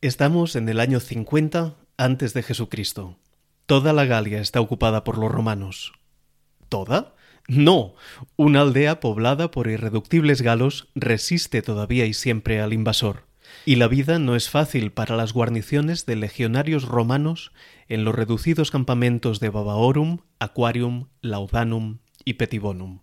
Estamos en el año 50 antes de Jesucristo. Toda la Galia está ocupada por los romanos. ¿Toda? No. Una aldea poblada por irreductibles galos resiste todavía y siempre al invasor. Y la vida no es fácil para las guarniciones de legionarios romanos en los reducidos campamentos de Babaorum, Aquarium, Laudanum y Petibonum.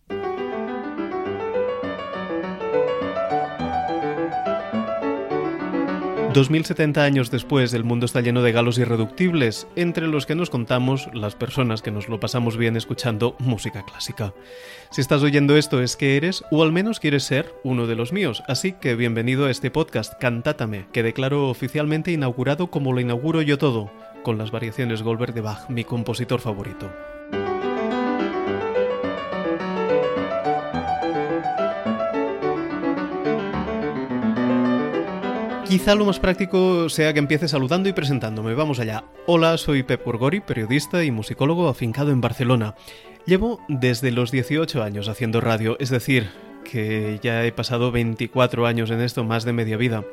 2070 años después, el mundo está lleno de galos irreductibles, entre los que nos contamos las personas que nos lo pasamos bien escuchando música clásica. Si estás oyendo esto es que eres, o al menos quieres ser, uno de los míos, así que bienvenido a este podcast Cantátame, que declaro oficialmente inaugurado como lo inauguro yo todo, con las variaciones Goldberg de Bach, mi compositor favorito. Quizá lo más práctico sea que empiece saludando y presentándome. Vamos allá. Hola, soy Pep Gorgori, periodista y musicólogo afincado en Barcelona. Llevo desde los 18 años haciendo radio, es decir, que ya he pasado 24 años en esto, más de media vida.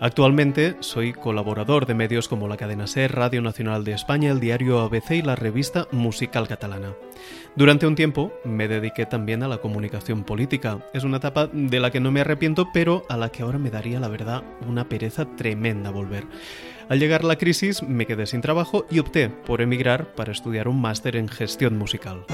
Actualmente soy colaborador de medios como la cadena SER, Radio Nacional de España, el diario ABC y la revista Musical Catalana. Durante un tiempo me dediqué también a la comunicación política. Es una etapa de la que no me arrepiento, pero a la que ahora me daría la verdad una pereza tremenda volver. Al llegar la crisis me quedé sin trabajo y opté por emigrar para estudiar un máster en gestión musical.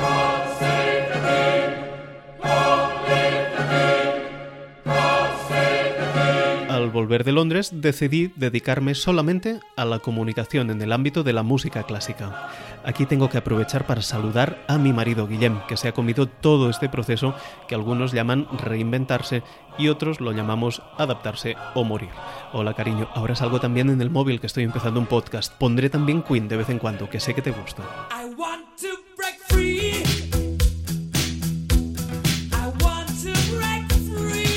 Volver de Londres decidí dedicarme solamente a la comunicación en el ámbito de la música clásica. Aquí tengo que aprovechar para saludar a mi marido Guillem, que se ha comido todo este proceso que algunos llaman reinventarse y otros lo llamamos adaptarse o morir. Hola cariño, ahora salgo también en el móvil que estoy empezando un podcast. Pondré también Queen de vez en cuando, que sé que te gusta.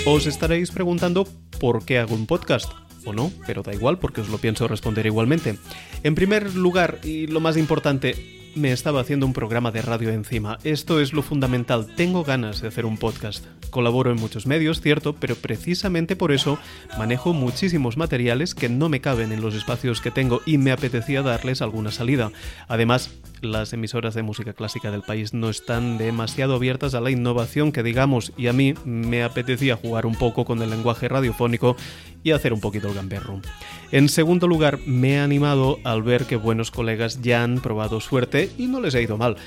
Os estaréis preguntando por qué hago un podcast. O no, pero da igual porque os lo pienso responder igualmente. En primer lugar, y lo más importante, me estaba haciendo un programa de radio encima. Esto es lo fundamental. Tengo ganas de hacer un podcast. Colaboro en muchos medios, cierto, pero precisamente por eso manejo muchísimos materiales que no me caben en los espacios que tengo y me apetecía darles alguna salida. Además, las emisoras de música clásica del país no están demasiado abiertas a la innovación que digamos y a mí me apetecía jugar un poco con el lenguaje radiofónico y hacer un poquito el gamberro. En segundo lugar, me he animado al ver que buenos colegas ya han probado suerte y no les ha ido mal.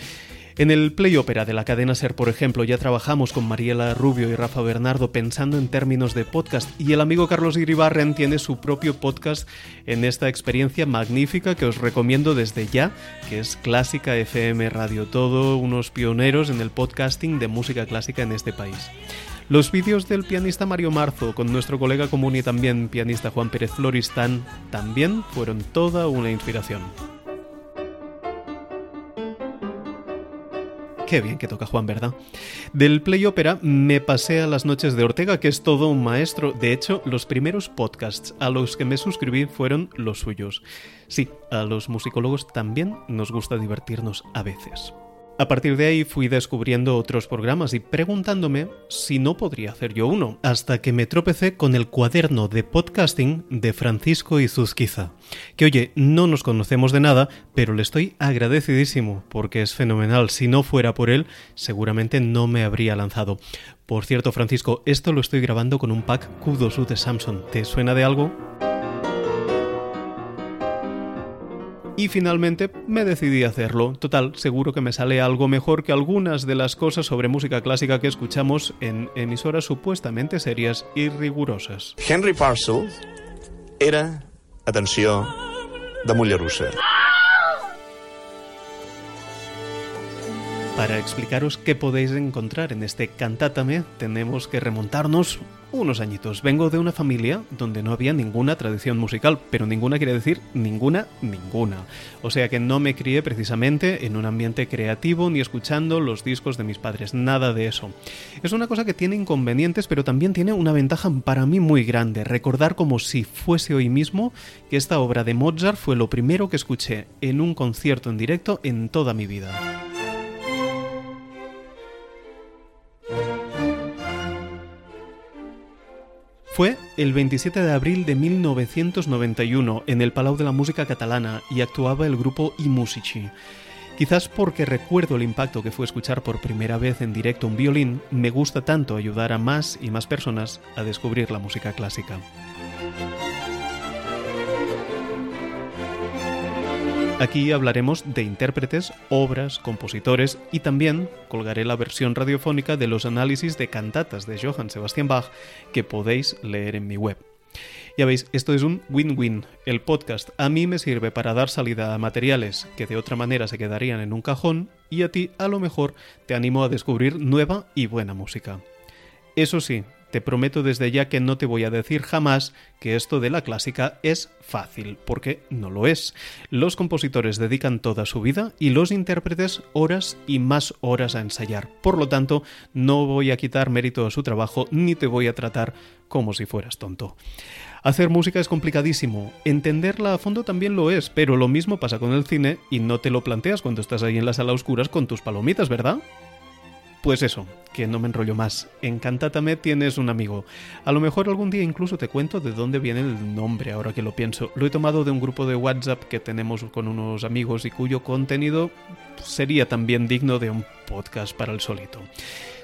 En el Play Opera de la cadena Ser, por ejemplo, ya trabajamos con Mariela Rubio y Rafa Bernardo pensando en términos de podcast y el amigo Carlos Iribarren tiene su propio podcast en esta experiencia magnífica que os recomiendo desde ya, que es Clásica FM Radio, todo unos pioneros en el podcasting de música clásica en este país. Los vídeos del pianista Mario Marzo con nuestro colega común y también pianista Juan Pérez Floristán también fueron toda una inspiración. Qué bien que toca Juan, ¿verdad? Del Play Opera me pasé a las noches de Ortega, que es todo un maestro. De hecho, los primeros podcasts a los que me suscribí fueron los suyos. Sí, a los musicólogos también nos gusta divertirnos a veces. A partir de ahí fui descubriendo otros programas y preguntándome si no podría hacer yo uno, hasta que me tropecé con el cuaderno de podcasting de Francisco Izuzquiza, que oye, no nos conocemos de nada, pero le estoy agradecidísimo porque es fenomenal. Si no fuera por él, seguramente no me habría lanzado. Por cierto, Francisco, esto lo estoy grabando con un pack Q2U de Samsung. ¿Te suena de algo? Y finalmente me decidí a hacerlo. Total, seguro que me sale algo mejor que algunas de las cosas sobre música clásica que escuchamos en emisoras supuestamente serias y rigurosas. Henry Parcel era, atención, de Mollerussa. Para explicaros qué podéis encontrar en este Cantátame, tenemos que remontarnos unos añitos. Vengo de una familia donde no había ninguna tradición musical, pero ninguna quiere decir ninguna, ninguna. O sea que no me crié precisamente en un ambiente creativo ni escuchando los discos de mis padres, nada de eso. Es una cosa que tiene inconvenientes, pero también tiene una ventaja para mí muy grande, recordar como si fuese hoy mismo que esta obra de Mozart fue lo primero que escuché en un concierto en directo en toda mi vida. Fue el 27 de abril de 1991 en el Palau de la Música Catalana y actuaba el grupo I Musici. Quizás porque recuerdo el impacto que fue escuchar por primera vez en directo un violín, me gusta tanto ayudar a más y más personas a descubrir la música clásica. Aquí hablaremos de intérpretes, obras, compositores y también colgaré la versión radiofónica de los análisis de cantatas de Johann Sebastian Bach que podéis leer en mi web. Ya veis, esto es un win-win. El podcast a mí me sirve para dar salida a materiales que de otra manera se quedarían en un cajón y a ti a lo mejor te animo a descubrir nueva y buena música. Eso sí, te prometo desde ya que no te voy a decir jamás que esto de la clásica es fácil, porque no lo es. Los compositores dedican toda su vida y los intérpretes horas y más horas a ensayar. Por lo tanto, no voy a quitar mérito a su trabajo ni te voy a tratar como si fueras tonto. Hacer música es complicadísimo, entenderla a fondo también lo es, pero lo mismo pasa con el cine y no te lo planteas cuando estás ahí en la sala oscuras con tus palomitas, ¿verdad? Pues eso, que no me enrollo más. En Cantátame tienes un amigo. A lo mejor algún día incluso te cuento de dónde viene el nombre, ahora que lo pienso. Lo he tomado de un grupo de WhatsApp que tenemos con unos amigos y cuyo contenido sería también digno de un podcast para el solito.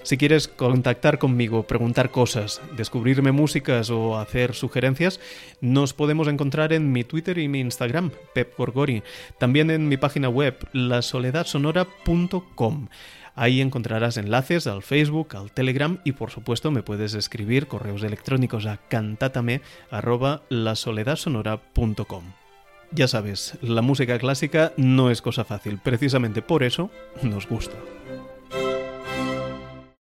Si quieres contactar conmigo, preguntar cosas, descubrirme músicas o hacer sugerencias, nos podemos encontrar en mi Twitter y mi Instagram, Pep Gorgori. También en mi página web, lasoledadsonora.com. Ahí encontrarás enlaces al Facebook, al Telegram y por supuesto me puedes escribir correos electrónicos a cantatame@lasoledadsonora.com. Ya sabes, la música clásica no es cosa fácil, precisamente por eso nos gusta.